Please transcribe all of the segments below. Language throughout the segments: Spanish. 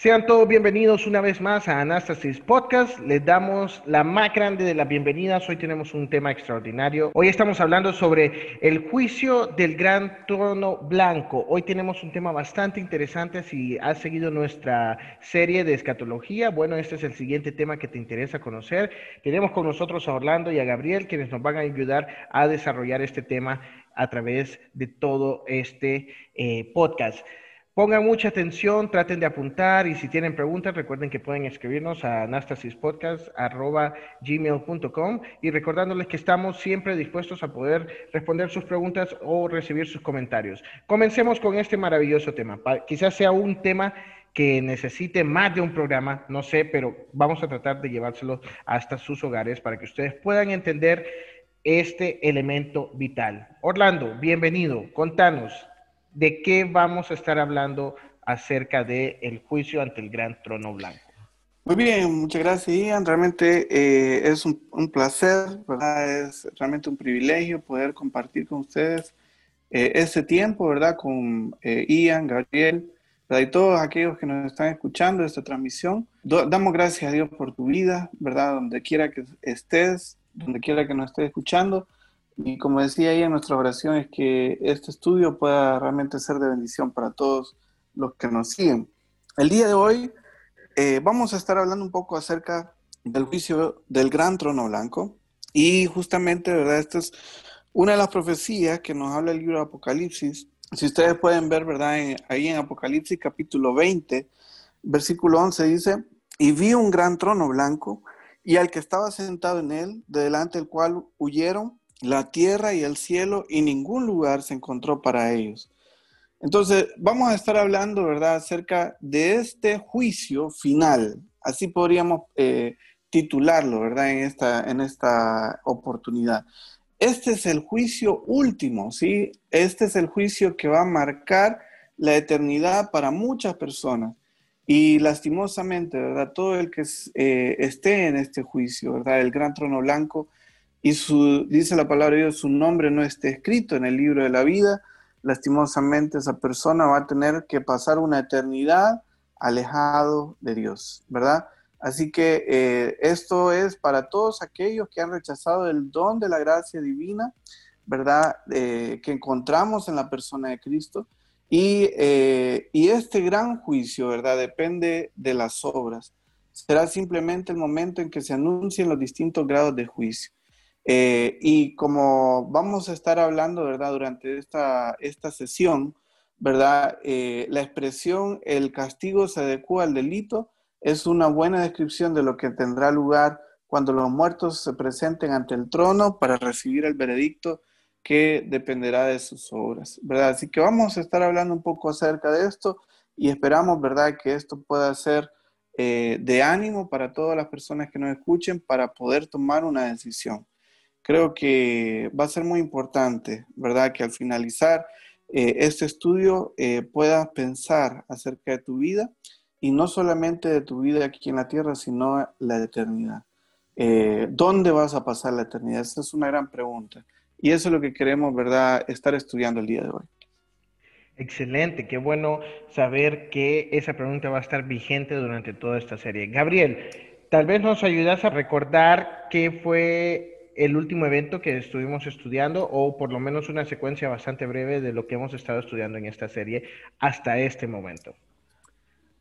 Sean todos bienvenidos una vez más a Anastasis Podcast. Les damos la más grande de las bienvenidas. Hoy tenemos un tema extraordinario. Hoy estamos hablando sobre el juicio del gran trono blanco. Hoy tenemos un tema bastante interesante. Si has seguido nuestra serie de escatología, bueno, este es el siguiente tema que te interesa conocer. Tenemos con nosotros a Orlando y a Gabriel, quienes nos van a ayudar a desarrollar este tema a través de todo este eh, podcast. Pongan mucha atención, traten de apuntar y si tienen preguntas recuerden que pueden escribirnos a anastasispodcast.gmail.com y recordándoles que estamos siempre dispuestos a poder responder sus preguntas o recibir sus comentarios. Comencemos con este maravilloso tema. Quizás sea un tema que necesite más de un programa, no sé, pero vamos a tratar de llevárselo hasta sus hogares para que ustedes puedan entender este elemento vital. Orlando, bienvenido, contanos, ¿de qué vamos a estar hablando acerca del el juicio ante el gran trono blanco? Muy bien, muchas gracias Ian. Realmente eh, es un, placer, ¿verdad? Es realmente un privilegio poder compartir con ustedes eh, este tiempo, ¿verdad? Con eh, Ian, Gabriel, ¿verdad? y todos aquellos que nos están escuchando esta transmisión. damos gracias a Dios por tu vida, ¿verdad? Donde quiera que estés, donde quiera que nos estés escuchando. Y como decía en nuestra oración, es que este estudio pueda realmente ser de bendición para todos los que nos siguen. El día de hoy eh, vamos a estar hablando un poco acerca del juicio del gran trono blanco. Y justamente, ¿verdad? Esta es una de las profecías que nos habla el libro de Apocalipsis. Si ustedes pueden ver, ¿verdad? ahí en Apocalipsis capítulo 20, versículo 11 dice, y vi un gran trono blanco y al que estaba sentado en él, de delante del cual huyeron la tierra y el cielo y ningún lugar se encontró para ellos. Entonces, vamos a estar hablando, ¿verdad?, acerca de este juicio final. Así podríamos eh, titularlo, ¿verdad?, en esta, en esta oportunidad. Este es el juicio último, ¿sí? Este es el juicio que va a marcar la eternidad para muchas personas. Y lastimosamente, ¿verdad? Todo el que eh, esté en este juicio, ¿verdad? El gran trono blanco, y su, dice la palabra de Dios, su nombre no esté escrito en el libro de la vida, lastimosamente esa persona va a tener que pasar una eternidad alejado de Dios, ¿verdad? Así que eh, esto es para todos aquellos que han rechazado el don de la gracia divina, ¿verdad? Eh, que encontramos en la persona de Cristo. Y, eh, y este gran juicio, ¿verdad? Depende de las obras. Será simplemente el momento en que se anuncien los distintos grados de juicio. Eh, y como vamos a estar hablando, ¿verdad? Durante esta, esta sesión, ¿verdad? Eh, la expresión el castigo se adecua al delito es una buena descripción de lo que tendrá lugar cuando los muertos se presenten ante el trono para recibir el veredicto que dependerá de sus obras, ¿verdad? Así que vamos a estar hablando un poco acerca de esto y esperamos, ¿verdad?, que esto pueda ser eh, de ánimo para todas las personas que nos escuchen para poder tomar una decisión creo que va a ser muy importante, ¿verdad? Que al finalizar eh, este estudio eh, puedas pensar acerca de tu vida y no solamente de tu vida aquí en la tierra, sino la eternidad. Eh, ¿Dónde vas a pasar la eternidad? Esa es una gran pregunta. Y eso es lo que queremos, ¿verdad?, estar estudiando el día de hoy. Excelente, qué bueno saber que esa pregunta va a estar vigente durante toda esta serie. Gabriel, tal vez nos ayudas a recordar qué fue el último evento que estuvimos estudiando o por lo menos una secuencia bastante breve de lo que hemos estado estudiando en esta serie hasta este momento.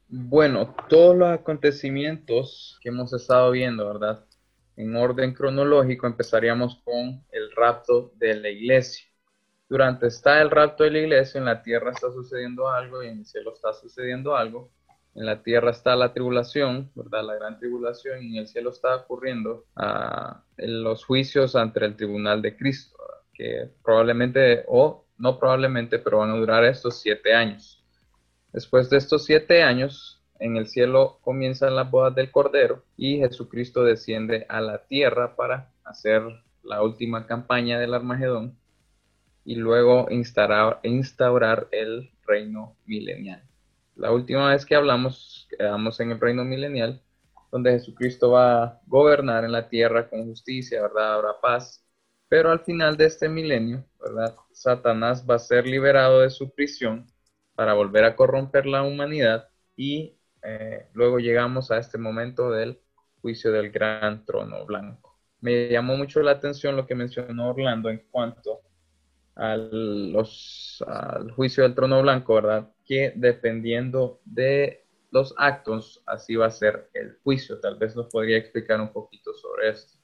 Bueno, todos los acontecimientos que hemos estado viendo, ¿verdad? En orden cronológico empezaríamos con el rapto de la iglesia. Durante está el rapto de la iglesia, en la tierra está sucediendo algo y en el cielo está sucediendo algo en la tierra está la tribulación, ¿verdad? La gran tribulación, y en el cielo está ocurriendo ah, los juicios ante el tribunal de Cristo, que probablemente, o no probablemente, pero van a durar estos siete años. Después de estos siete años, en el cielo comienzan las bodas del Cordero y Jesucristo desciende a la tierra para hacer la última campaña del Armagedón y luego instaurar, instaurar el reino milenial. La última vez que hablamos, quedamos en el reino milenial, donde Jesucristo va a gobernar en la tierra con justicia, ¿verdad? Habrá paz. Pero al final de este milenio, ¿verdad? Satanás va a ser liberado de su prisión para volver a corromper la humanidad y eh, luego llegamos a este momento del juicio del gran trono blanco. Me llamó mucho la atención lo que mencionó Orlando en cuanto los, al juicio del trono blanco, ¿verdad? Que dependiendo de los actos, así va a ser el juicio. Tal vez nos podría explicar un poquito sobre esto.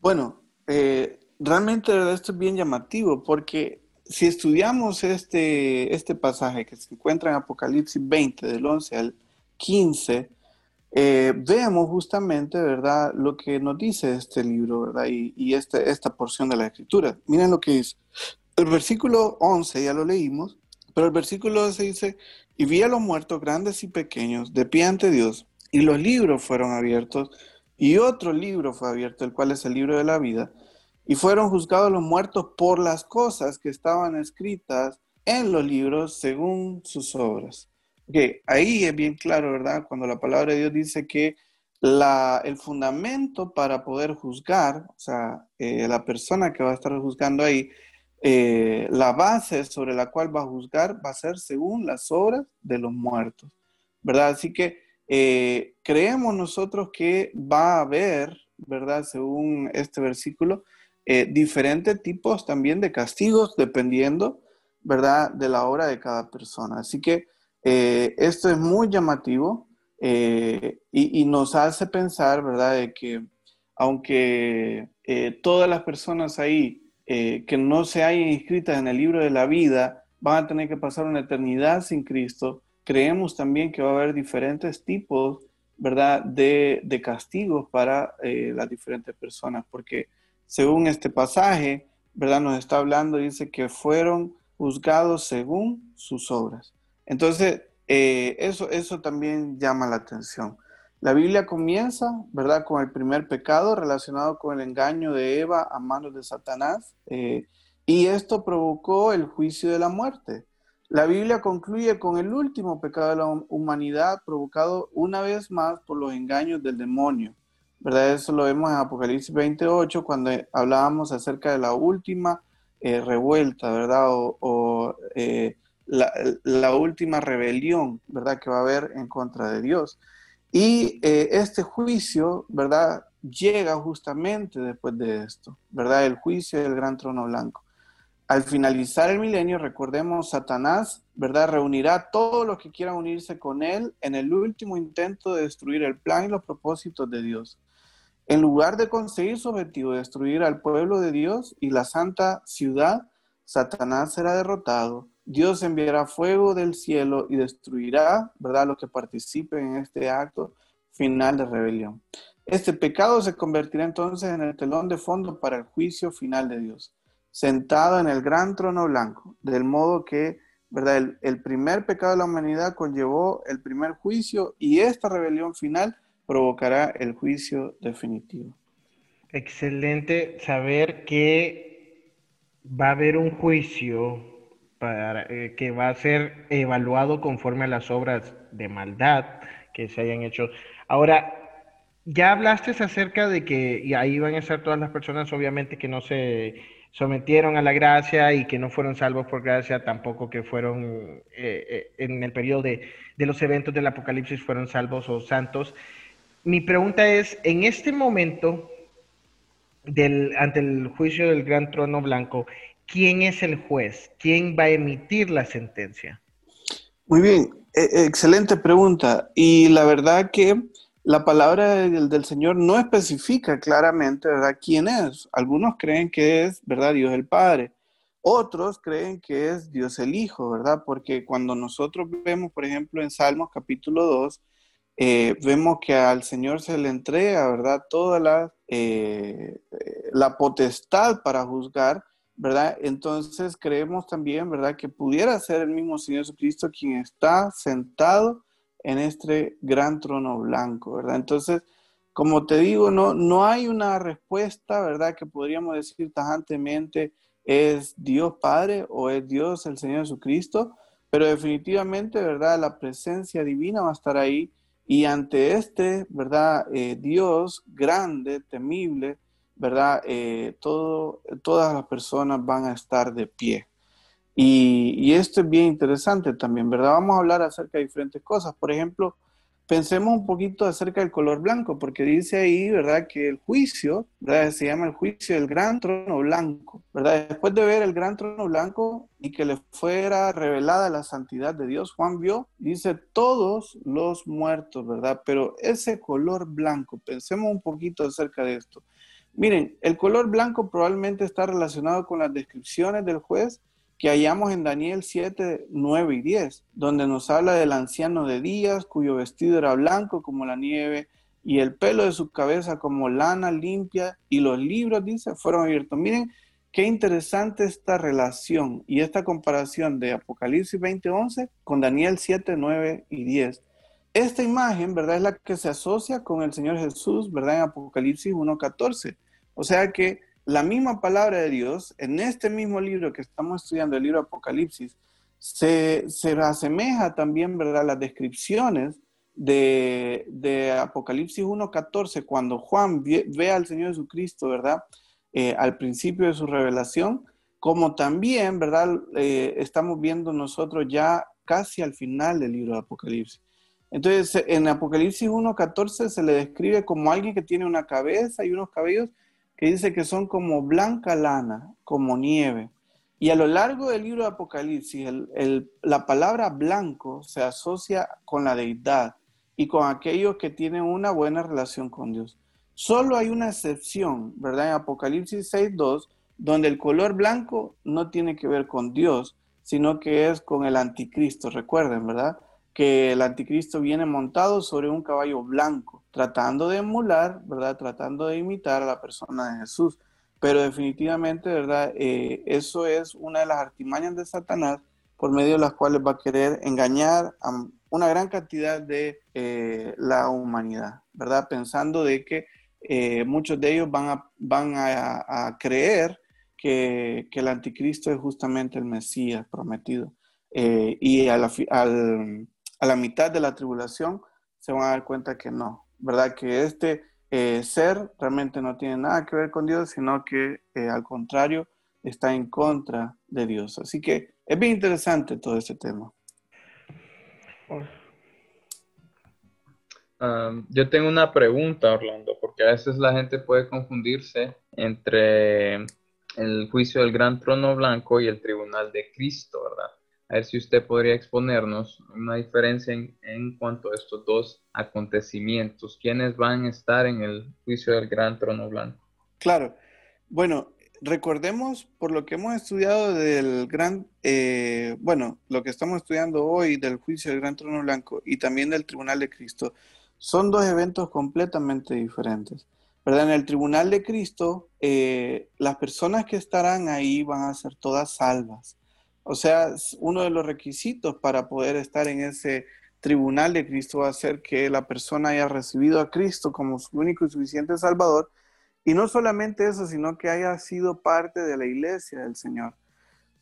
Bueno, eh, realmente esto es bien llamativo porque si estudiamos este, este pasaje que se encuentra en Apocalipsis 20, del 11 al 15, eh, veamos justamente, ¿verdad?, lo que nos dice este libro, ¿verdad? Y, y este, esta porción de la escritura. Miren lo que dice. El versículo 11 ya lo leímos, pero el versículo 11 dice, y vi a los muertos grandes y pequeños de pie ante Dios, y los libros fueron abiertos, y otro libro fue abierto, el cual es el libro de la vida, y fueron juzgados los muertos por las cosas que estaban escritas en los libros según sus obras. Okay, ahí es bien claro, ¿verdad? Cuando la palabra de Dios dice que la, el fundamento para poder juzgar, o sea, eh, la persona que va a estar juzgando ahí, eh, la base sobre la cual va a juzgar va a ser según las obras de los muertos, ¿verdad? Así que eh, creemos nosotros que va a haber, ¿verdad? Según este versículo, diferentes tipos también de castigos dependiendo, ¿verdad? De la obra de cada persona. Así que eh, esto es muy llamativo eh, y, nos hace pensar, ¿verdad?, de que aunque eh, todas las personas ahí que no se hayan inscritas en el libro de la vida van a tener que pasar una eternidad sin Cristo, creemos también que va a haber diferentes tipos, ¿verdad?, de, de castigos para las diferentes personas, porque según este pasaje, ¿verdad?, nos está hablando, dice que fueron juzgados según sus obras. Entonces, eh, eso, eso también llama la atención. La Biblia comienza, ¿verdad?, con el primer pecado relacionado con el engaño de Eva a manos de Satanás, eh, y esto provocó el juicio de la muerte. La Biblia concluye con el último pecado de la humanidad provocado una vez más por los engaños del demonio. ¿verdad? Eso lo vemos en Apocalipsis 28 cuando hablábamos acerca de la última eh, revuelta, ¿verdad? O, la, última rebelión, ¿verdad?, que va a haber en contra de Dios. Y eh, este juicio, ¿verdad?, llega justamente después de esto, ¿verdad?, el juicio del gran trono blanco. Al finalizar el milenio, recordemos, Satanás, ¿verdad?, reunirá a todos los que quieran unirse con él en el último intento de destruir el plan y los propósitos de Dios. En lugar de conseguir su objetivo de destruir al pueblo de Dios y la santa ciudad, Satanás será derrotado Dios enviará fuego del cielo y destruirá, ¿verdad?, los que participen en este acto final de rebelión. Este pecado se convertirá entonces en el telón de fondo para el juicio final de Dios, sentado en el gran trono blanco, del modo que, ¿verdad?, el, el primer pecado de la humanidad conllevó el primer juicio y esta rebelión final provocará el juicio definitivo. Excelente saber que va a haber un juicio eh, que va a ser evaluado conforme a las obras de maldad que se hayan hecho. Ahora, ya hablaste acerca de que y ahí van a estar todas las personas, obviamente, que no se sometieron a la gracia y que no fueron salvos por gracia, tampoco que fueron eh, eh, en el periodo de, de los eventos del Apocalipsis fueron salvos o santos. Mi pregunta es, en este momento, del, ante el juicio del gran trono blanco, ¿quién es el juez? ¿Quién va a emitir la sentencia? Muy bien, e, excelente pregunta. Y la verdad que la palabra del, Señor no especifica claramente, ¿verdad?, quién es. Algunos creen que es, ¿verdad?, Dios el Padre. Otros creen que es Dios el Hijo, ¿verdad? Porque cuando nosotros vemos, por ejemplo, en Salmos capítulo 2, eh, vemos que al Señor se le entrega, ¿verdad?, toda la, eh, la potestad para juzgar, Entonces creemos también, ¿verdad? Que pudiera ser el mismo Señor Jesucristo quien está sentado en este gran trono blanco, ¿verdad? Entonces, como te digo, no, no hay una respuesta, ¿verdad? Que podríamos decir tajantemente es Dios Padre o es Dios el Señor Jesucristo, pero definitivamente, ¿verdad? La presencia divina va a estar ahí y ante este, ¿verdad? Eh, Dios grande, temible, ¿verdad? Eh, todas las personas van a estar de pie. Y, y, esto es bien interesante también, ¿verdad? Vamos a hablar acerca de diferentes cosas. Por ejemplo, pensemos un poquito acerca del color blanco, porque dice ahí, ¿verdad? Que el juicio, ¿verdad? Se llama el juicio del gran trono blanco, ¿verdad? Después de ver el gran trono blanco y que le fuera revelada la santidad de Dios, Juan vio, dice, todos los muertos, ¿verdad? Pero ese color blanco, pensemos un poquito acerca de esto. Miren, el color blanco probablemente está relacionado con las descripciones del juez que hallamos en Daniel 7, 9 y 10, donde nos habla del anciano de días, cuyo vestido era blanco como la nieve y el pelo de su cabeza como lana limpia y los libros, dice, fueron abiertos. Miren qué interesante esta relación y esta comparación de Apocalipsis 20, 11 con Daniel 7, 9 y 10. Esta imagen, ¿verdad? Es la que se asocia con el Señor Jesús, ¿verdad? En Apocalipsis 1, 14. O sea que la misma palabra de Dios, en este mismo libro que estamos estudiando, el libro Apocalipsis, se, asemeja también, ¿verdad?, las descripciones de, de Apocalipsis 1.14, cuando Juan ve, al Señor Jesucristo, ¿verdad?, eh, al principio de su revelación, como también, ¿verdad?, eh, estamos viendo nosotros ya casi al final del libro de Apocalipsis. Entonces, en Apocalipsis 1.14 se le describe como alguien que tiene una cabeza y unos cabellos que dice que son como blanca lana, como nieve. Y a lo largo del libro de Apocalipsis, la palabra blanco se asocia con la deidad y con aquellos que tienen una buena relación con Dios. Solo hay una excepción, ¿verdad? En Apocalipsis 6.2, donde el color blanco no tiene que ver con Dios, sino que es con el anticristo, recuerden, ¿verdad? que el anticristo viene montado sobre un caballo blanco, tratando de emular, ¿verdad? Tratando de imitar a la persona de Jesús. Pero definitivamente, ¿verdad? Eh, eso es una de las artimañas de Satanás por medio de las cuales va a querer engañar a una gran cantidad de eh, la humanidad, ¿verdad? Pensando de que eh, muchos de ellos van a, van a, creer que, que, el anticristo es justamente el Mesías prometido. y al, a la mitad de la tribulación, se van a dar cuenta que no, ¿verdad? Que este eh, ser realmente no tiene nada que ver con Dios, sino que eh, al contrario está en contra de Dios. Así que es bien interesante todo este tema. yo tengo una pregunta, Orlando, porque a veces la gente puede confundirse entre el juicio del gran trono blanco y el tribunal de Cristo, ¿verdad? A ver si usted podría exponernos una diferencia en, cuanto a estos dos acontecimientos. ¿Quiénes van a estar en el juicio del gran trono blanco? Claro. Bueno, recordemos por lo que hemos estudiado del gran, eh, bueno, lo que estamos estudiando hoy del juicio del gran trono blanco y también del tribunal de Cristo, son dos eventos completamente diferentes. ¿verdad? En el tribunal de Cristo, eh, las personas que estarán ahí van a ser todas salvas. O sea, uno de los requisitos para poder estar en ese tribunal de Cristo va a ser que la persona haya recibido a Cristo como su único y suficiente Salvador. Y no solamente eso, sino que haya sido parte de la iglesia del Señor.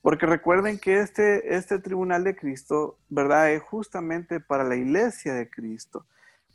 Porque recuerden que este, este tribunal de Cristo, ¿verdad? Es justamente para la iglesia de Cristo.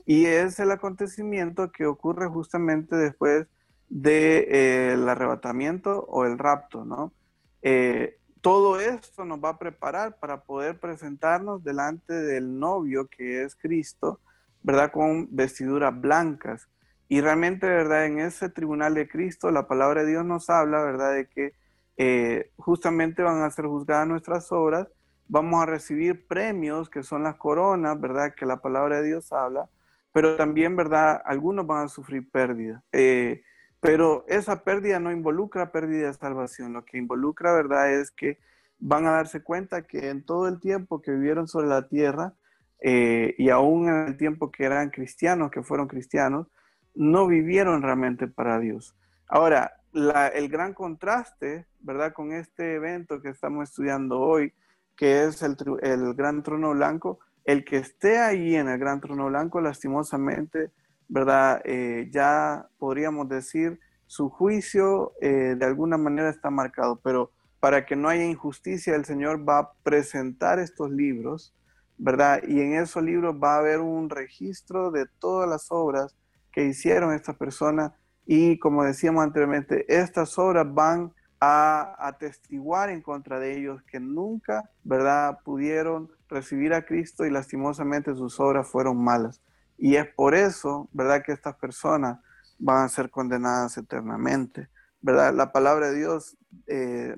Y es el acontecimiento que ocurre justamente después del de, eh, arrebatamiento o el rapto, ¿no? Eh, todo esto nos va a preparar para poder presentarnos delante del novio que es Cristo, ¿verdad? Con vestiduras blancas. Y realmente, ¿verdad? En ese tribunal de Cristo, la palabra de Dios nos habla, ¿verdad? De que eh, justamente van a ser juzgadas nuestras obras, vamos a recibir premios que son las coronas, ¿verdad? Que la palabra de Dios habla, pero también, ¿verdad? Algunos van a sufrir pérdida. Eh, pero esa pérdida no involucra pérdida de salvación, lo que involucra, ¿verdad?, es que van a darse cuenta que en todo el tiempo que vivieron sobre la tierra, eh, y aún en el tiempo que eran cristianos, que fueron cristianos, no vivieron realmente para Dios. Ahora, el gran contraste, ¿verdad?, con este evento que estamos estudiando hoy, que es el, el gran trono blanco, el que esté ahí en el gran trono blanco, lastimosamente, ¿verdad? Eh, ya podríamos decir, su juicio eh, de alguna manera está marcado, pero para que no haya injusticia, el Señor va a presentar estos libros, ¿verdad? Y en esos libros va a haber un registro de todas las obras que hicieron estas personas y como decíamos anteriormente, estas obras van a atestiguar en contra de ellos que nunca, ¿verdad?, pudieron recibir a Cristo y lastimosamente sus obras fueron malas. Y es por eso, ¿verdad?, que estas personas van a ser condenadas eternamente, ¿verdad? La palabra de Dios eh,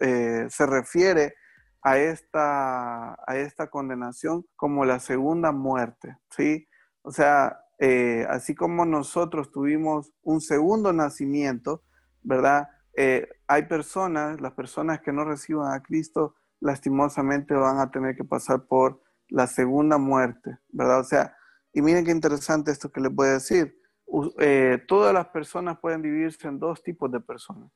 eh, se refiere a esta, a esta condenación como la segunda muerte, ¿sí? O sea, eh, así como nosotros tuvimos un segundo nacimiento, ¿verdad? hay personas, las personas que no reciban a Cristo, lastimosamente van a tener que pasar por la segunda muerte, ¿verdad? O sea, y miren qué interesante esto que les voy a decir. Eh, todas las personas pueden dividirse en dos tipos de personas.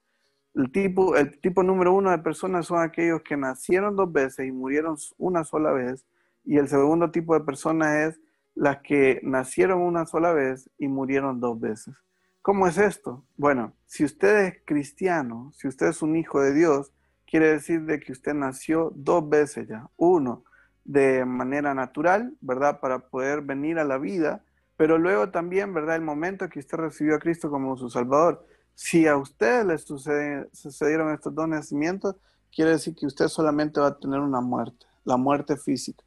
El tipo, el tipo número uno de personas son aquellos que nacieron dos veces y murieron una sola vez. Y el segundo tipo de personas es las que nacieron una sola vez y murieron dos veces. ¿Cómo es esto? Bueno, si usted es cristiano, si usted es un hijo de Dios, quiere decir de que usted nació dos veces ya. Uno, de manera natural, ¿verdad? Para poder venir a la vida, pero luego también, ¿verdad? El momento que usted recibió a Cristo como su Salvador. Si a usted le sucedieron estos dos nacimientos, quiere decir que usted solamente va a tener una muerte, la muerte física.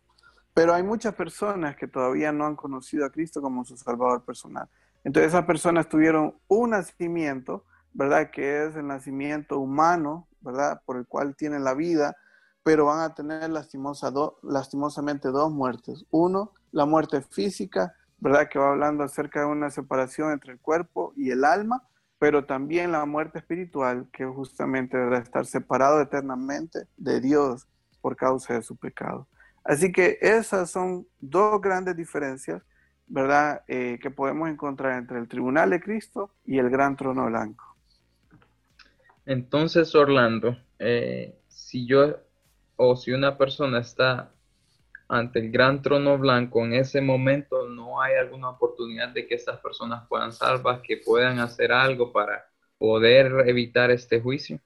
Pero hay muchas personas que todavía no han conocido a Cristo como su Salvador personal. Entonces esas personas tuvieron un nacimiento, ¿verdad? Que es el nacimiento humano, ¿verdad? Por el cual tienen la vida, pero van a tener lastimosa lastimosamente dos muertes. Uno, la muerte física, ¿verdad? Que va hablando acerca de una separación entre el cuerpo y el alma, pero también la muerte espiritual, que justamente ¿verdad? estar separado eternamente de Dios por causa de su pecado. Así que esas son dos grandes diferencias, ¿verdad? Eh, que podemos encontrar entre el tribunal de Cristo y el gran trono blanco. Entonces, Orlando, eh, si yo o si una persona está ante el gran trono blanco, en ese momento no hay alguna oportunidad de que estas personas puedan salvar, que puedan hacer algo para poder evitar este juicio.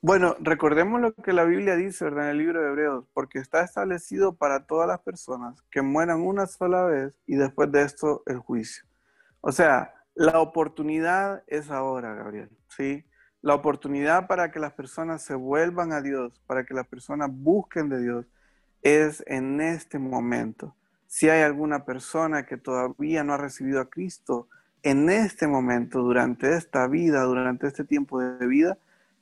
Bueno, recordemos lo que la Biblia dice ¿verdad? en el libro de Hebreos, porque está establecido para todas las personas que mueran una sola vez y después de esto el juicio. O sea, la oportunidad es ahora, Gabriel, ¿sí? La oportunidad para que las personas se vuelvan a Dios, para que las personas busquen de Dios, es en este momento. Si hay alguna persona que todavía no ha recibido a Cristo, en este momento, durante esta vida, durante este tiempo de vida,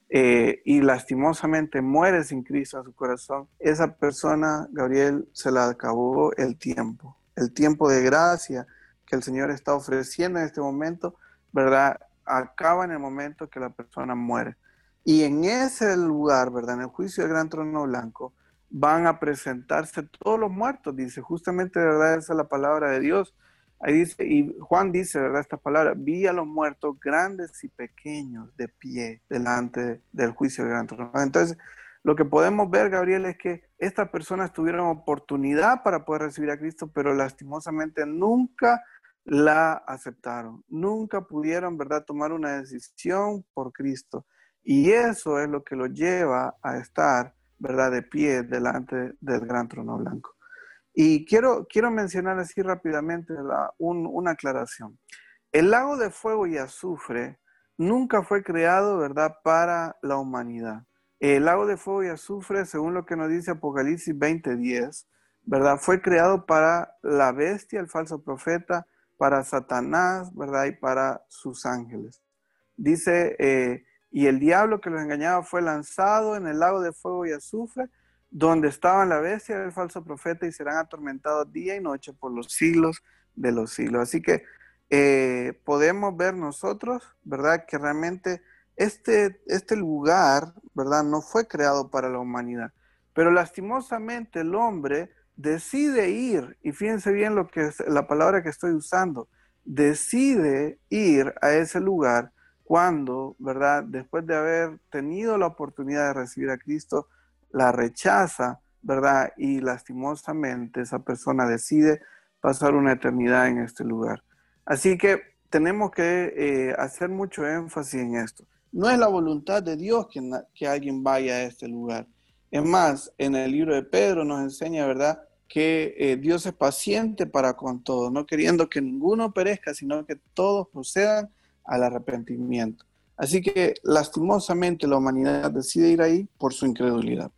eh, y lastimosamente muere sin Cristo a su corazón, esa persona, Gabriel, se la acabó el tiempo, el tiempo de gracia que el Señor está ofreciendo en este momento, ¿verdad? Acaba en el momento que la persona muere. Y en ese lugar, ¿verdad? En el juicio del gran trono blanco, van a presentarse todos los muertos, dice, justamente, ¿verdad? Esa es la palabra de Dios. Ahí dice, y Juan dice, ¿verdad? Esta palabra, vi a los muertos grandes y pequeños de pie delante del juicio del gran trono. Entonces, lo que podemos ver, Gabriel, es que estas personas tuvieron oportunidad para poder recibir a Cristo, pero lastimosamente nunca la aceptaron. Nunca pudieron, ¿verdad?, tomar una decisión por Cristo. Y eso es lo que lo lleva a estar, ¿verdad?, de pie delante del gran trono blanco. Y quiero, quiero mencionar así rápidamente una aclaración. El lago de fuego y azufre nunca fue creado, ¿verdad?, para la humanidad. El lago de fuego y azufre, según lo que nos dice Apocalipsis 20:10, ¿verdad?, fue creado para la bestia, el falso profeta, para Satanás, ¿verdad? Y para sus ángeles. Dice, eh, y el diablo que los engañaba fue lanzado en el lago de fuego y azufre, donde estaban la bestia del falso profeta y serán atormentados día y noche por los siglos de los siglos. Así que eh, podemos ver nosotros, ¿verdad? Que realmente este, este lugar, ¿verdad? No fue creado para la humanidad. Pero lastimosamente el hombre decide ir, y fíjense bien lo que es la palabra que estoy usando, decide ir a ese lugar cuando, ¿verdad? Después de haber tenido la oportunidad de recibir a Cristo, la rechaza, ¿verdad? Y lastimosamente esa persona decide pasar una eternidad en este lugar. Así que tenemos que eh, hacer mucho énfasis en esto. No es la voluntad de Dios que, que alguien vaya a este lugar. Es más, en el libro de Pedro nos enseña, ¿verdad? Que eh, Dios es paciente para con todos, no queriendo que ninguno perezca, sino que todos procedan al arrepentimiento. Así que lastimosamente la humanidad decide ir ahí por su incredulidad.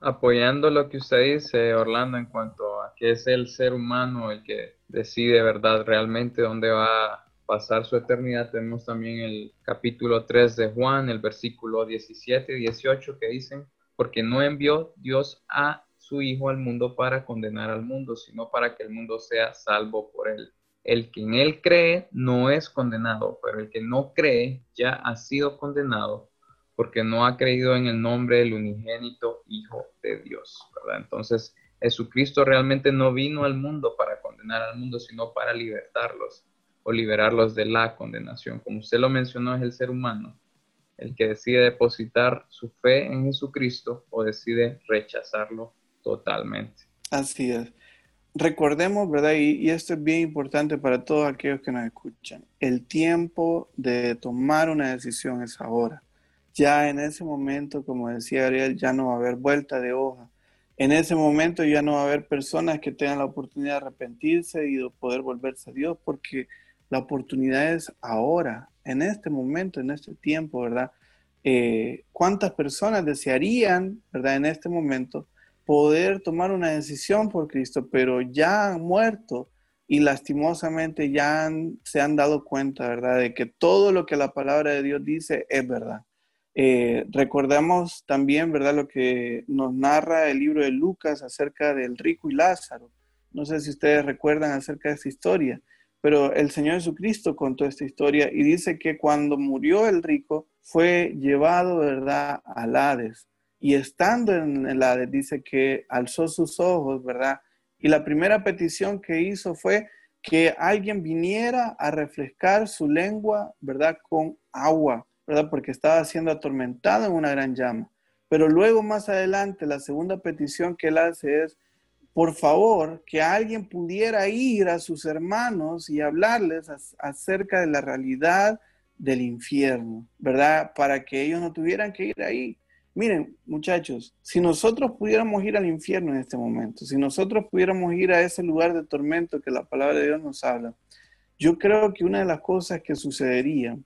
Apoyando lo que usted dice, Orlando, en cuanto a que es el ser humano el que decide, ¿verdad?, realmente dónde va a pasar su eternidad, tenemos también el capítulo 3 de Juan, el versículo 17 y 18 que dicen, porque no envió Dios a su Hijo al mundo para condenar al mundo, sino para que el mundo sea salvo por él. El que en él cree no es condenado, pero el que no cree ya ha sido condenado porque no ha creído en el nombre del unigénito Hijo de Dios. Entonces, Jesucristo realmente no vino al mundo para condenar al mundo, sino para libertarlos o liberarlos de la condenación. Como usted lo mencionó, es el ser humano el que decide depositar su fe en Jesucristo o decide rechazarlo totalmente. Así es. Recordemos, ¿verdad? Y, esto es bien importante para todos aquellos que nos escuchan. El tiempo de tomar una decisión es ahora. Ya en ese momento, como decía Ariel, ya no va a haber vuelta de hoja. En ese momento ya no va a haber personas que tengan la oportunidad de arrepentirse y de poder volverse a Dios, porque la oportunidad es ahora, en este momento, en este tiempo, ¿verdad? Eh, ¿Cuántas personas desearían, ¿verdad? En este momento poder tomar una decisión por Cristo, pero ya han muerto y lastimosamente ya se han dado cuenta, ¿verdad?, de que todo lo que la palabra de Dios dice es verdad. Eh, recordamos también, ¿verdad?, lo que nos narra el libro de Lucas acerca del rico y Lázaro. No sé si ustedes recuerdan acerca de esta historia, pero el Señor Jesucristo contó esta historia y dice que cuando murió el rico fue llevado, ¿verdad?, al Hades y estando en Hades, dice que alzó sus ojos, ¿verdad? Y la primera petición que hizo fue que alguien viniera a refrescar su lengua, ¿verdad? Con agua, ¿verdad? Porque estaba siendo atormentado en una gran llama. Pero luego más adelante, la segunda petición que él hace es, por favor, que alguien pudiera ir a sus hermanos y hablarles acerca de la realidad del infierno, ¿verdad? Para que ellos no tuvieran que ir ahí. Miren, muchachos, si nosotros pudiéramos ir al infierno en este momento, si nosotros pudiéramos ir a ese lugar de tormento que la palabra de Dios nos habla, yo creo que una de las cosas que sucedería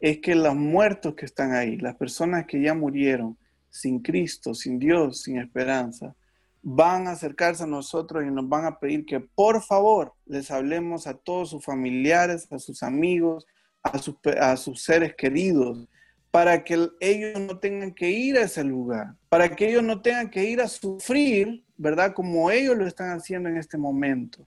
es que los muertos que están ahí, las personas que ya murieron sin Cristo, sin Dios, sin esperanza, van a acercarse a nosotros y nos van a pedir que por favor les hablemos a todos sus familiares, a sus amigos, a sus, a sus seres queridos, para que ellos no tengan que ir a ese lugar, para que ellos no tengan que ir a sufrir, ¿verdad? Como ellos lo están haciendo en este momento.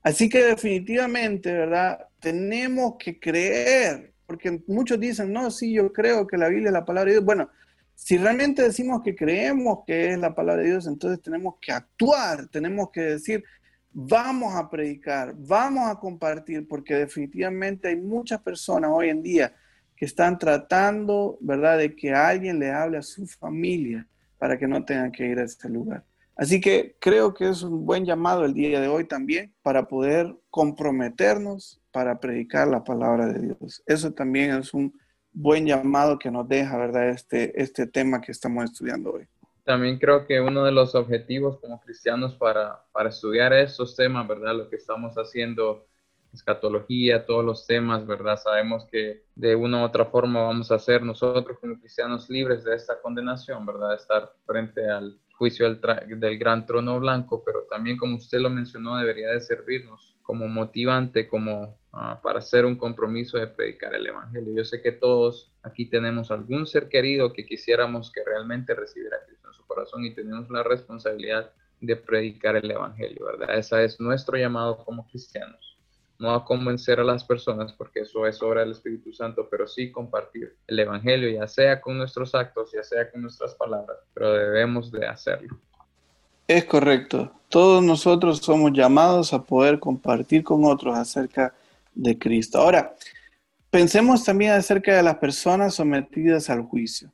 Así que definitivamente, ¿verdad? Tenemos que creer, porque muchos dicen, no, sí, yo creo que la Biblia es la palabra de Dios. Bueno, si realmente decimos que creemos que es la palabra de Dios, entonces tenemos que actuar, tenemos que decir, vamos a predicar, vamos a compartir, porque definitivamente hay muchas personas hoy en día que están tratando, ¿verdad?, de que alguien le hable a su familia para que no tengan que ir a este lugar. Así que creo que es un buen llamado el día de hoy también para poder comprometernos para predicar la palabra de Dios. Eso también es un buen llamado que nos deja, ¿verdad?, este, este tema que estamos estudiando hoy. También creo que uno de los objetivos como cristianos para, para estudiar estos temas, ¿verdad?, lo que estamos haciendo escatología, todos los temas, ¿verdad? Sabemos que de una u otra forma vamos a ser nosotros como cristianos libres de esta condenación, ¿verdad? Estar frente al juicio del, del, gran trono blanco, pero también como usted lo mencionó, debería de servirnos como motivante, como ah, para hacer un compromiso de predicar el Evangelio. Yo sé que todos aquí tenemos algún ser querido que quisiéramos que realmente recibiera Cristo en su corazón y tenemos la responsabilidad de predicar el Evangelio, ¿verdad? Esa es nuestro llamado como cristianos no a convencer a las personas, porque eso es obra del Espíritu Santo, pero sí compartir el Evangelio, ya sea con nuestros actos, ya sea con nuestras palabras, pero debemos de hacerlo. Es correcto. Todos nosotros somos llamados a poder compartir con otros acerca de Cristo. Ahora, pensemos también acerca de las personas sometidas al juicio.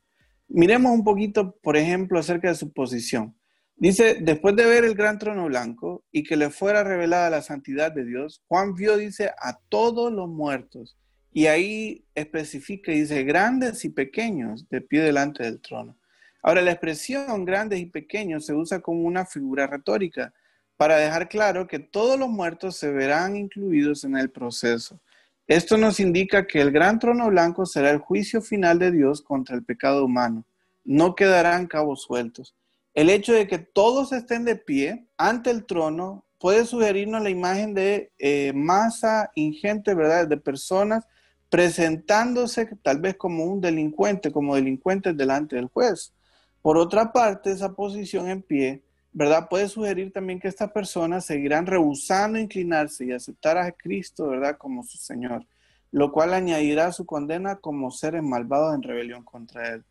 Miremos un poquito, por ejemplo, acerca de su posición. Dice, después de ver el gran trono blanco y que le fuera revelada la santidad de Dios, Juan vio, dice, a todos los muertos. Y ahí especifica, dice, grandes y pequeños de pie delante del trono. Ahora, la expresión grandes y pequeños se usa como una figura retórica para dejar claro que todos los muertos se verán incluidos en el proceso. Esto nos indica que el gran trono blanco será el juicio final de Dios contra el pecado humano. No quedarán cabos sueltos. El hecho de que todos estén de pie ante el trono puede sugerirnos la imagen de eh, masa ingente, ¿verdad? De personas presentándose tal vez como un delincuente, como delincuentes delante del juez. Por otra parte, esa posición en pie ¿verdad? Puede sugerir también que estas personas seguirán rehusando inclinarse y aceptar a Cristo, ¿verdad? Como su Señor, lo cual añadirá su condena como seres malvados en rebelión contra Él.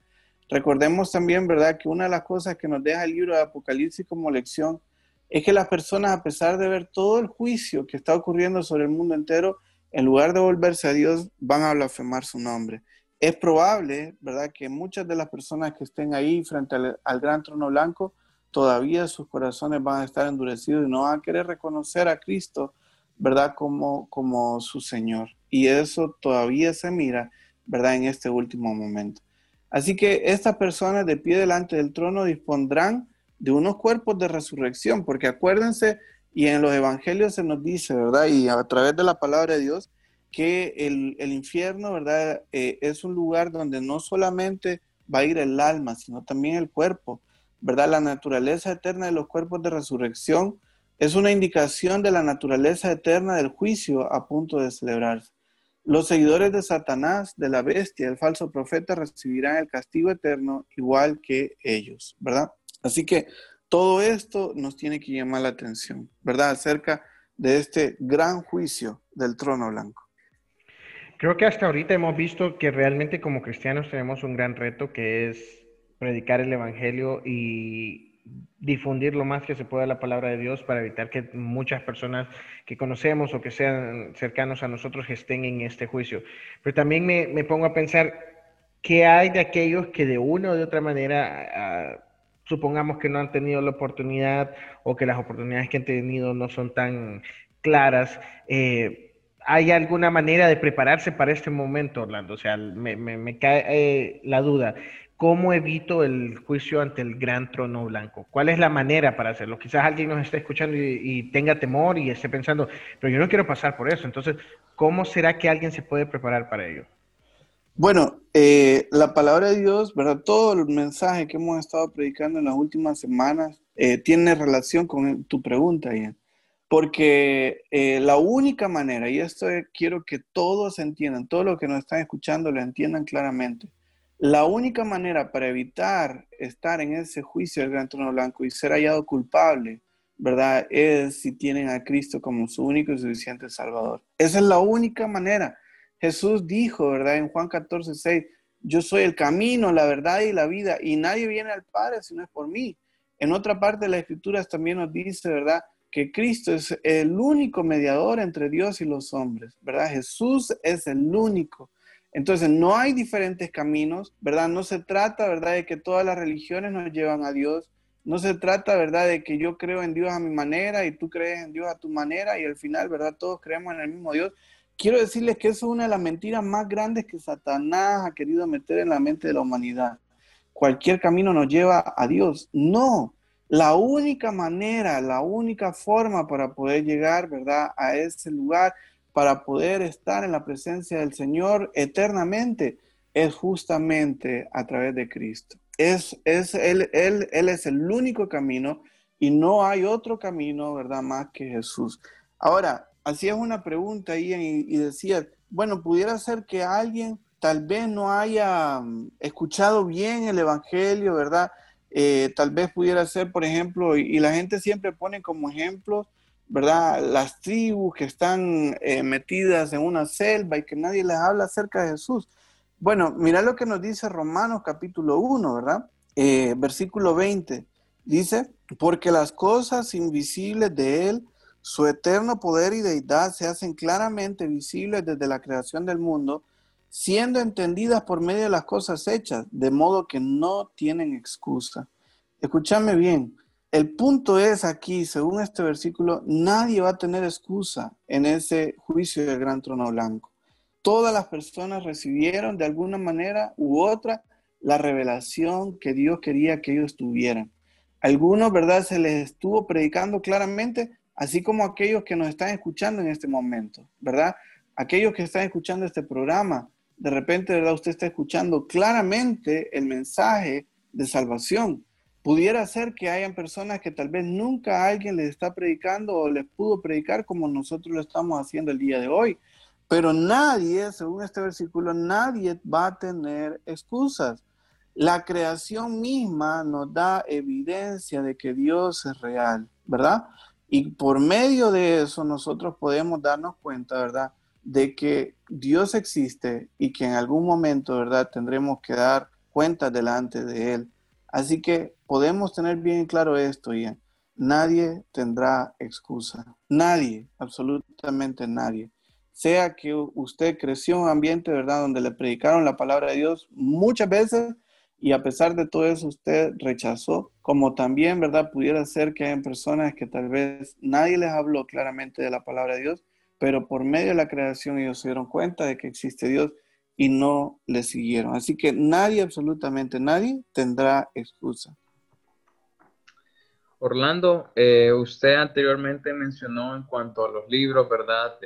Recordemos también, ¿verdad? Que una de las cosas que nos deja el libro de Apocalipsis como lección es que las personas, a pesar de ver todo el juicio que está ocurriendo sobre el mundo entero, en lugar de volverse a Dios, van a blasfemar su nombre. Es probable, ¿verdad?, que muchas de las personas que estén ahí frente al, gran trono blanco todavía sus corazones van a estar endurecidos y no van a querer reconocer a Cristo, ¿verdad? Como, como su Señor. Y eso todavía se mira, ¿verdad? En este último momento. Así que estas personas de pie delante del trono dispondrán de unos cuerpos de resurrección, porque acuérdense, y en los evangelios se nos dice, ¿verdad? Y a través de la palabra de Dios, que el, infierno, ¿verdad? Eh, es un lugar donde no solamente va a ir el alma, sino también el cuerpo. ¿verdad? La naturaleza eterna de los cuerpos de resurrección es una indicación de la naturaleza eterna del juicio a punto de celebrarse. Los seguidores de Satanás, de la bestia, el falso profeta, recibirán el castigo eterno igual que ellos, ¿verdad? Así que todo esto nos tiene que llamar la atención, ¿verdad? Acerca de este gran juicio del trono blanco. Creo que hasta ahorita hemos visto que realmente como cristianos tenemos un gran reto que es predicar el Evangelio y difundir lo más que se pueda la palabra de Dios para evitar que muchas personas que conocemos o que sean cercanos a nosotros estén en este juicio. Pero también me, me pongo a pensar, ¿qué hay de aquellos que de una o de otra manera, ah, supongamos que no han tenido la oportunidad o que las oportunidades que han tenido no son tan claras? Eh, ¿Hay alguna manera de prepararse para este momento, Orlando? O sea, me, me, cae eh, la duda. ¿Cómo evito el juicio ante el gran trono blanco? ¿Cuál es la manera para hacerlo? Quizás alguien nos esté escuchando y, tenga temor y esté pensando, pero yo no quiero pasar por eso. Entonces, ¿cómo será que alguien se puede preparar para ello? Bueno, eh, la palabra de Dios, ¿verdad? Todo el mensaje que hemos estado predicando en las últimas semanas eh, tiene relación con tu pregunta, Ian. Porque eh, la única manera, y esto quiero que todos entiendan, todos los que nos están escuchando lo entiendan claramente, la única manera para evitar estar en ese juicio del gran trono blanco y ser hallado culpable, ¿verdad? Es si tienen a Cristo como su único y suficiente Salvador. Esa es la única manera. Jesús dijo, ¿verdad? En Juan 14, 6, yo soy el camino, la verdad y la vida, y nadie viene al Padre si no es por mí. En otra parte de las Escrituras también nos dice, ¿verdad? Que Cristo es el único mediador entre Dios y los hombres, ¿verdad? Jesús es el único. Entonces, no hay diferentes caminos, ¿verdad? No se trata, ¿verdad?, de que todas las religiones nos llevan a Dios. No se trata, ¿verdad?, de que yo creo en Dios a mi manera y tú crees en Dios a tu manera y al final, ¿verdad?, todos creemos en el mismo Dios. Quiero decirles que eso es una de las mentiras más grandes que Satanás ha querido meter en la mente de la humanidad. Cualquier camino nos lleva a Dios. No, la única manera, la única forma para poder llegar, ¿verdad?, a ese lugar para poder estar en la presencia del Señor eternamente es justamente a través de Cristo. Es, es él, él, él es el único camino y no hay otro camino, ¿verdad?, más que Jesús. Ahora, hacías una pregunta ahí y, decías, bueno, pudiera ser que alguien tal vez no haya mm, escuchado bien el Evangelio, ¿verdad? Eh, tal vez pudiera ser, por ejemplo, y, y, la gente siempre pone como ejemplos ¿verdad? Las tribus que están eh, metidas en una selva y que nadie les habla acerca de Jesús. Bueno, mira lo que nos dice Romanos capítulo 1, ¿verdad? Eh, versículo 20. Dice, porque las cosas invisibles de Él, su eterno poder y deidad se hacen claramente visibles desde la creación del mundo, siendo entendidas por medio de las cosas hechas, de modo que no tienen excusa. Escúchame bien, el punto es aquí, según este versículo, nadie va a tener excusa en ese juicio del gran trono blanco. Todas las personas recibieron de alguna manera u otra la revelación que Dios quería que ellos tuvieran. Algunos, ¿verdad? Se les estuvo predicando claramente, así como aquellos que nos están escuchando en este momento, ¿verdad? Aquellos que están escuchando este programa, de repente, ¿verdad? Usted está escuchando claramente el mensaje de salvación. Pudiera ser que hayan personas que tal vez nunca alguien les está predicando o les pudo predicar como nosotros lo estamos haciendo el día de hoy. Pero nadie, según este versículo, nadie va a tener excusas. La creación misma nos da evidencia de que Dios es real, ¿verdad? Y por medio de eso nosotros podemos darnos cuenta, ¿verdad? De que Dios existe y que en algún momento, ¿verdad? Tendremos que dar cuenta delante de Él. Así que podemos tener bien claro esto, Ian. Nadie tendrá excusa. Nadie, absolutamente nadie. Sea que usted creció en un ambiente, ¿verdad?, donde le predicaron la palabra de Dios muchas veces y a pesar de todo eso usted rechazó, como también, ¿verdad? Pudiera ser que hayan personas que tal vez nadie les habló claramente de la palabra de Dios, pero por medio de la creación ellos se dieron cuenta de que existe Dios y no le siguieron. Así que nadie, absolutamente nadie, tendrá excusa. Orlando, eh, usted anteriormente mencionó en cuanto a los libros, ¿verdad?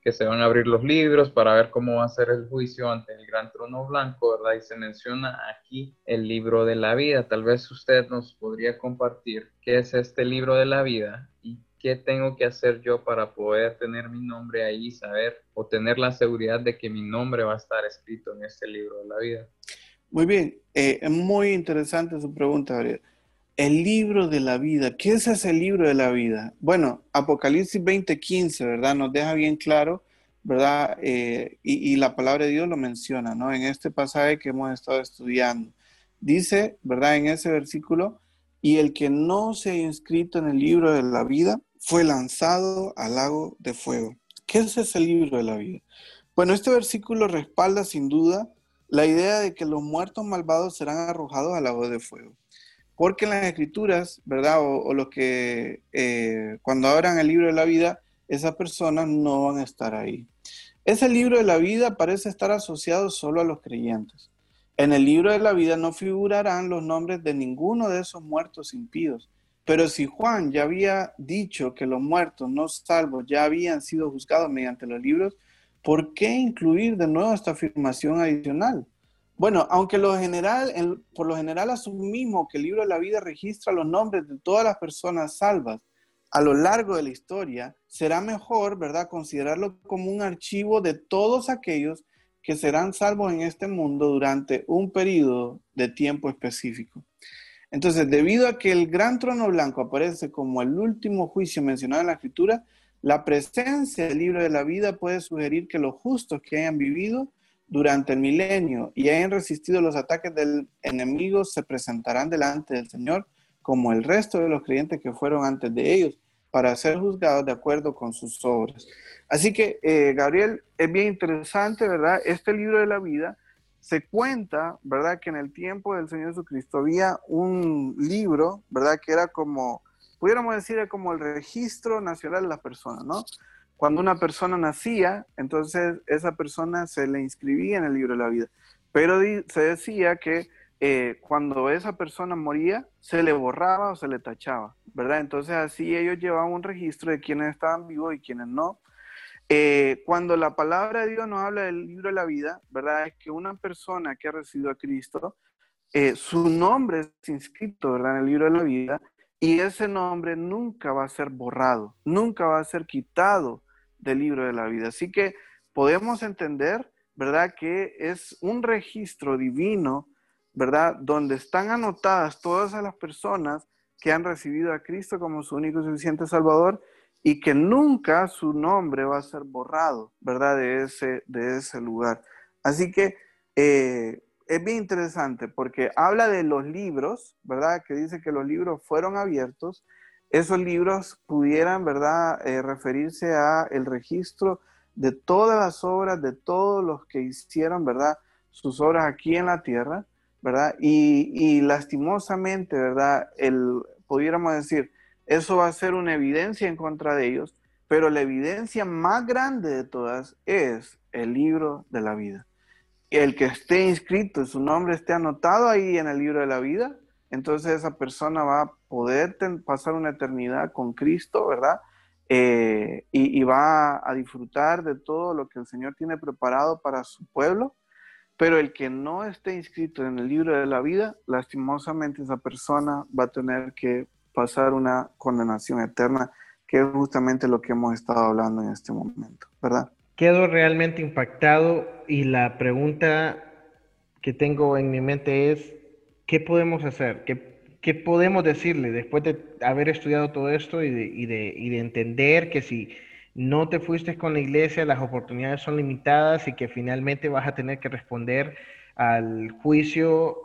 Que se van a abrir los libros para ver cómo va a ser el juicio ante el gran trono blanco, ¿verdad? Y se menciona aquí el libro de la vida. Tal vez usted nos podría compartir qué es este libro de la vida y qué tengo que hacer yo para poder tener mi nombre ahí, saber o tener la seguridad de que mi nombre va a estar escrito en este libro de la vida. Muy bien, eh, es muy interesante su pregunta, Gabriel. El libro de la vida. ¿Qué es ese libro de la vida? Bueno, Apocalipsis 20:15, ¿verdad? Nos deja bien claro, ¿verdad? Eh, y, la palabra de Dios lo menciona, ¿no? En este pasaje que hemos estado estudiando. Dice, ¿verdad? En ese versículo, y el que no se ha inscrito en el libro de la vida fue lanzado al lago de fuego. ¿Qué es ese libro de la vida? Bueno, este versículo respalda sin duda la idea de que los muertos malvados serán arrojados al lago de fuego. Porque en las escrituras, ¿verdad? O, lo que eh, cuando abran el libro de la vida, esas personas no van a estar ahí. Ese libro de la vida parece estar asociado solo a los creyentes. En el libro de la vida no figurarán los nombres de ninguno de esos muertos impíos. Pero si Juan ya había dicho que los muertos no salvos ya habían sido juzgados mediante los libros, ¿por qué incluir de nuevo esta afirmación adicional? Bueno, aunque lo general, por lo general asumimos que el libro de la vida registra los nombres de todas las personas salvas a lo largo de la historia, será mejor, ¿verdad?, considerarlo como un archivo de todos aquellos que serán salvos en este mundo durante un periodo de tiempo específico. Entonces, debido a que el gran trono blanco aparece como el último juicio mencionado en la escritura, la presencia del libro de la vida puede sugerir que los justos que hayan vivido durante el milenio y hayan resistido los ataques del enemigo se presentarán delante del Señor como el resto de los creyentes que fueron antes de ellos para ser juzgados de acuerdo con sus obras. Así que, eh, Gabriel, es bien interesante, ¿verdad? Este libro de la vida se cuenta, ¿verdad? Que en el tiempo del Señor Jesucristo había un libro, ¿verdad? Que era como, pudiéramos decir, como el registro nacional de las personas, ¿no? Cuando una persona nacía, entonces esa persona se le inscribía en el libro de la vida. Pero se decía que eh, cuando esa persona moría, se le borraba o se le tachaba, ¿verdad? Entonces así ellos llevaban un registro de quiénes estaban vivos y quiénes no. Eh, cuando la palabra de Dios nos habla del libro de la vida, ¿verdad? Es que una persona que ha recibido a Cristo, eh, su nombre es inscrito, ¿verdad? En el libro de la vida y ese nombre nunca va a ser borrado, nunca va a ser quitado del libro de la vida. Así que podemos entender, ¿verdad? Que es un registro divino, ¿verdad? Donde están anotadas todas las personas que han recibido a Cristo como su único y suficiente Salvador y que nunca su nombre va a ser borrado, ¿verdad? De ese, de ese lugar. Así que eh, es bien interesante porque habla de los libros, ¿verdad? Que dice que los libros fueron abiertos esos libros pudieran, ¿verdad?, eh, referirse a el registro de todas las obras de todos los que hicieron, ¿verdad?, sus obras aquí en la tierra, ¿verdad? Y, lastimosamente, ¿verdad? El, pudiéramos decir, eso va a ser una evidencia en contra de ellos, pero la evidencia más grande de todas es el libro de la vida. El que esté inscrito, su nombre esté anotado ahí en el libro de la vida, entonces esa persona va a poder pasar una eternidad con Cristo, ¿verdad? Eh, y, va a disfrutar de todo lo que el Señor tiene preparado para su pueblo. Pero el que no esté inscrito en el libro de la vida, lastimosamente esa persona va a tener que pasar una condenación eterna, que es justamente lo que hemos estado hablando en este momento, ¿verdad? Quedo realmente impactado y la pregunta que tengo en mi mente es, ¿qué podemos hacer? ¿Qué ¿qué podemos decirle después de haber estudiado todo esto y de, entender que si no te fuiste con la iglesia, las oportunidades son limitadas y que finalmente vas a tener que responder al juicio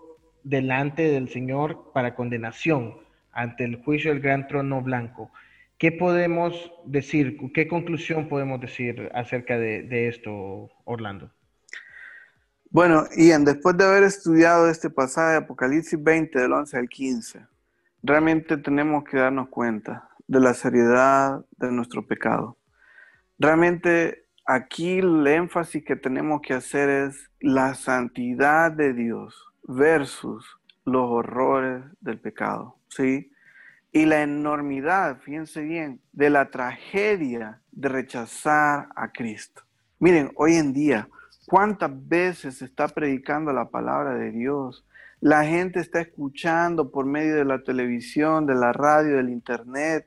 delante del Señor para condenación ante el juicio del gran trono blanco? ¿Qué podemos decir? ¿Qué conclusión podemos decir acerca de, de esto, Orlando? Bueno, Ian, después de haber estudiado este pasaje de Apocalipsis 20 del 11 al 15, realmente tenemos que darnos cuenta de la seriedad de nuestro pecado. Realmente aquí el énfasis que tenemos que hacer es la santidad de Dios versus los horrores del pecado, ¿sí? Y la enormidad, fíjense bien, de la tragedia de rechazar a Cristo. Miren, hoy en día ¿Cuántas veces se está predicando la palabra de Dios? La gente está escuchando por medio de la televisión, de la radio, del internet,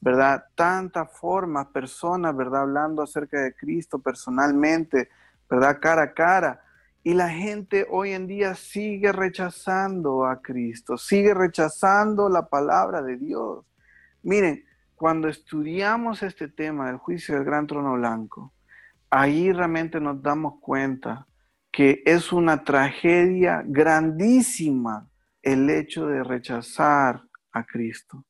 ¿verdad? Tantas formas, personas, ¿verdad? Hablando acerca de Cristo personalmente, ¿verdad? Cara a cara. Y la gente hoy en día sigue rechazando a Cristo, sigue rechazando la palabra de Dios. Miren, cuando estudiamos este tema del juicio del gran trono blanco, ahí realmente nos damos cuenta que es una tragedia grandísima el hecho de rechazar a Cristo.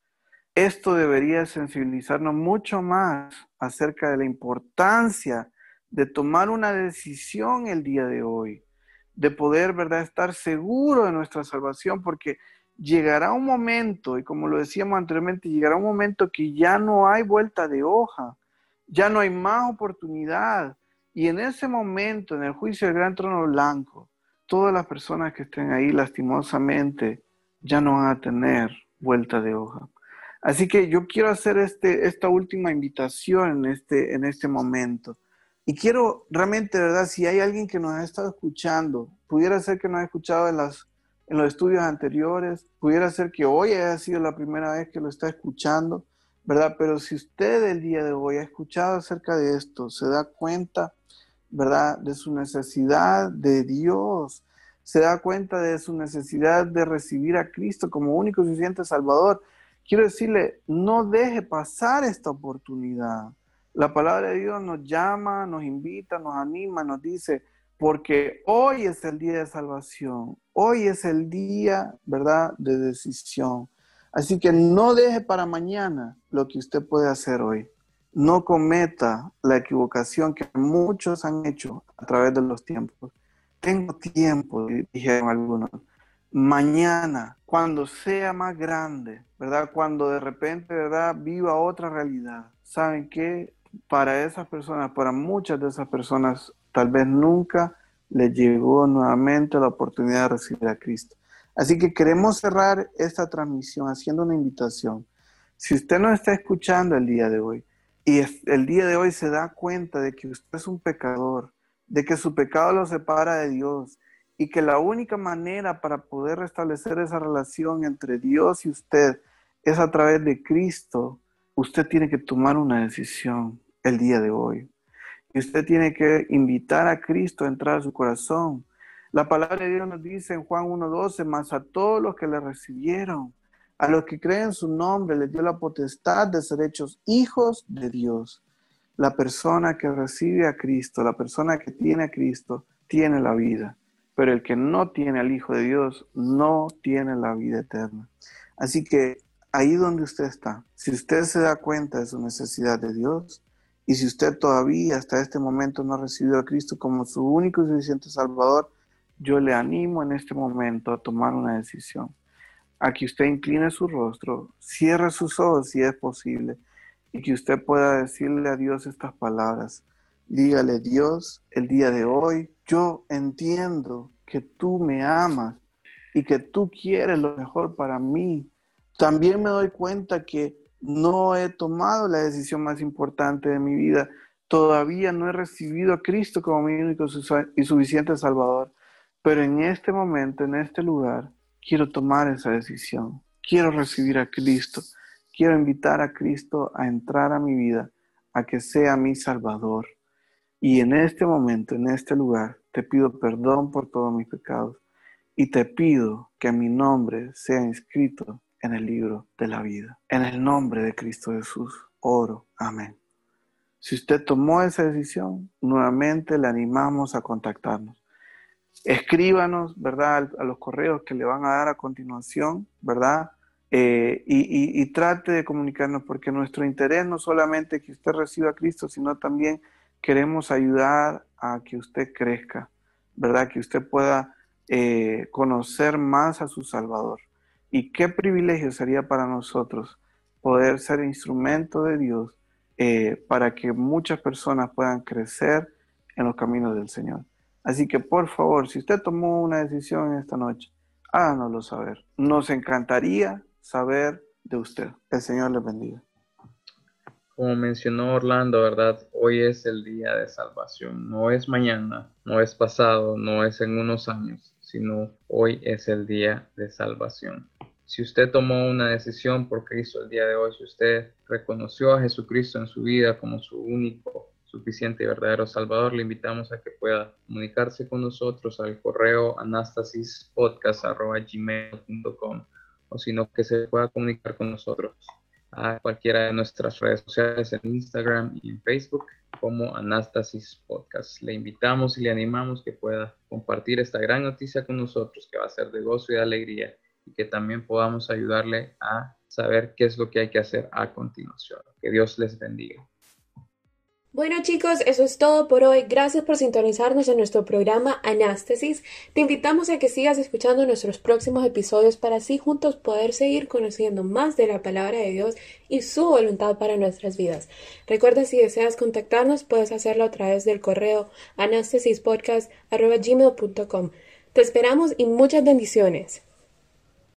Esto debería sensibilizarnos mucho más acerca de la importancia de tomar una decisión el día de hoy, de poder, ¿verdad?, estar seguro de nuestra salvación, porque llegará un momento, y como lo decíamos anteriormente, llegará un momento que ya no hay vuelta de hoja ya no hay más oportunidad. Y en ese momento, en el juicio del gran trono blanco, todas las personas que estén ahí lastimosamente ya no van a tener vuelta de hoja. Así que yo quiero hacer este, esta última invitación en este, en este momento. Y quiero realmente, ¿verdad? Si hay alguien que nos ha estado escuchando, pudiera ser que nos ha escuchado en, las, en los estudios anteriores, pudiera ser que hoy haya sido la primera vez que lo está escuchando, ¿verdad? Pero si usted el día de hoy ha escuchado acerca de esto, se da cuenta, ¿verdad? De su necesidad de Dios, se da cuenta de su necesidad de recibir a Cristo como único y suficiente Salvador. Quiero decirle, no deje pasar esta oportunidad. La palabra de Dios nos llama, nos invita, nos anima, nos dice, porque hoy es el día de salvación, hoy es el día, ¿verdad?, de decisión. Así que no deje para mañana lo que usted puede hacer hoy. No cometa la equivocación que muchos han hecho a través de los tiempos. Tengo tiempo, dijeron algunos. Mañana, cuando sea más grande, ¿verdad? Cuando de repente, ¿verdad? Viva otra realidad. ¿Saben qué? Para esas personas, para muchas de esas personas, tal vez nunca les llegó nuevamente la oportunidad de recibir a Cristo. Así que queremos cerrar esta transmisión haciendo una invitación. Si usted no está escuchando el día de hoy y el día de hoy se da cuenta de que usted es un pecador, de que su pecado lo separa de Dios y que la única manera para poder restablecer esa relación entre Dios y usted es a través de Cristo, usted tiene que tomar una decisión el día de hoy. Usted tiene que invitar a Cristo a entrar a su corazón la palabra de Dios nos dice en Juan 1.12, más a todos los que le recibieron, a los que creen en su nombre, les dio la potestad de ser hechos hijos de Dios. La persona que recibe a Cristo, la persona que tiene a Cristo, tiene la vida. Pero el que no tiene al Hijo de Dios, no tiene la vida eterna. Así que ahí donde usted está, si usted se da cuenta de su necesidad de Dios, y si usted todavía hasta este momento no ha recibido a Cristo como su único y suficiente Salvador, yo le animo en este momento a tomar una decisión. a que usted incline su rostro, cierre sus ojos si es posible y que usted pueda decirle a Dios estas palabras. Dígale, Dios, el día de hoy yo entiendo que tú me amas y que tú quieres lo mejor para mí. También me doy cuenta que no he tomado la decisión más importante de mi vida. Todavía no he recibido a Cristo como mi único y suficiente Salvador. Pero en este momento, en este lugar, quiero tomar esa decisión. Quiero recibir a Cristo. Quiero invitar a Cristo a entrar a mi vida, a que sea mi Salvador. Y en este momento, en este lugar, te pido perdón por todos mis pecados y te pido que mi nombre sea inscrito en el libro de la vida. En el nombre de Cristo Jesús, oro. Amén. Si usted tomó esa decisión, nuevamente le animamos a contactarnos. Escríbanos, ¿verdad? A los correos que le van a dar a continuación, ¿verdad? Eh, y, trate de comunicarnos porque nuestro interés no solamente que usted reciba a Cristo, sino también queremos ayudar a que usted crezca, ¿verdad? Que usted pueda eh, conocer más a su Salvador. Y qué privilegio sería para nosotros poder ser instrumento de Dios eh, para que muchas personas puedan crecer en los caminos del Señor. Así que por favor, si usted tomó una decisión esta noche, háganoslo saber. Nos encantaría saber de usted. El Señor le bendiga. Como mencionó Orlando, ¿verdad? Hoy es el día de salvación. No es mañana, no es pasado, no es en unos años, sino hoy es el día de salvación. Si usted tomó una decisión por Cristo el día de hoy, si usted reconoció a Jesucristo en su vida como su único, suficiente y verdadero Salvador, le invitamos a que pueda comunicarse con nosotros al correo anastasispodcast.gmail.com o sino que se pueda comunicar con nosotros a cualquiera de nuestras redes sociales en Instagram y en Facebook como Anastasis Podcast. Le invitamos y le animamos que pueda compartir esta gran noticia con nosotros que va a ser de gozo y de alegría que también podamos ayudarle a saber qué es lo que hay que hacer a continuación. Que Dios les bendiga. Bueno chicos, eso es todo por hoy. Gracias por sintonizarnos en nuestro programa Anástesis. Te invitamos a que sigas escuchando nuestros próximos episodios para así juntos poder seguir conociendo más de la palabra de Dios y su voluntad para nuestras vidas. Recuerda si deseas contactarnos puedes hacerlo a través del correo anastesispodcast.gmail.com. Te esperamos y muchas bendiciones.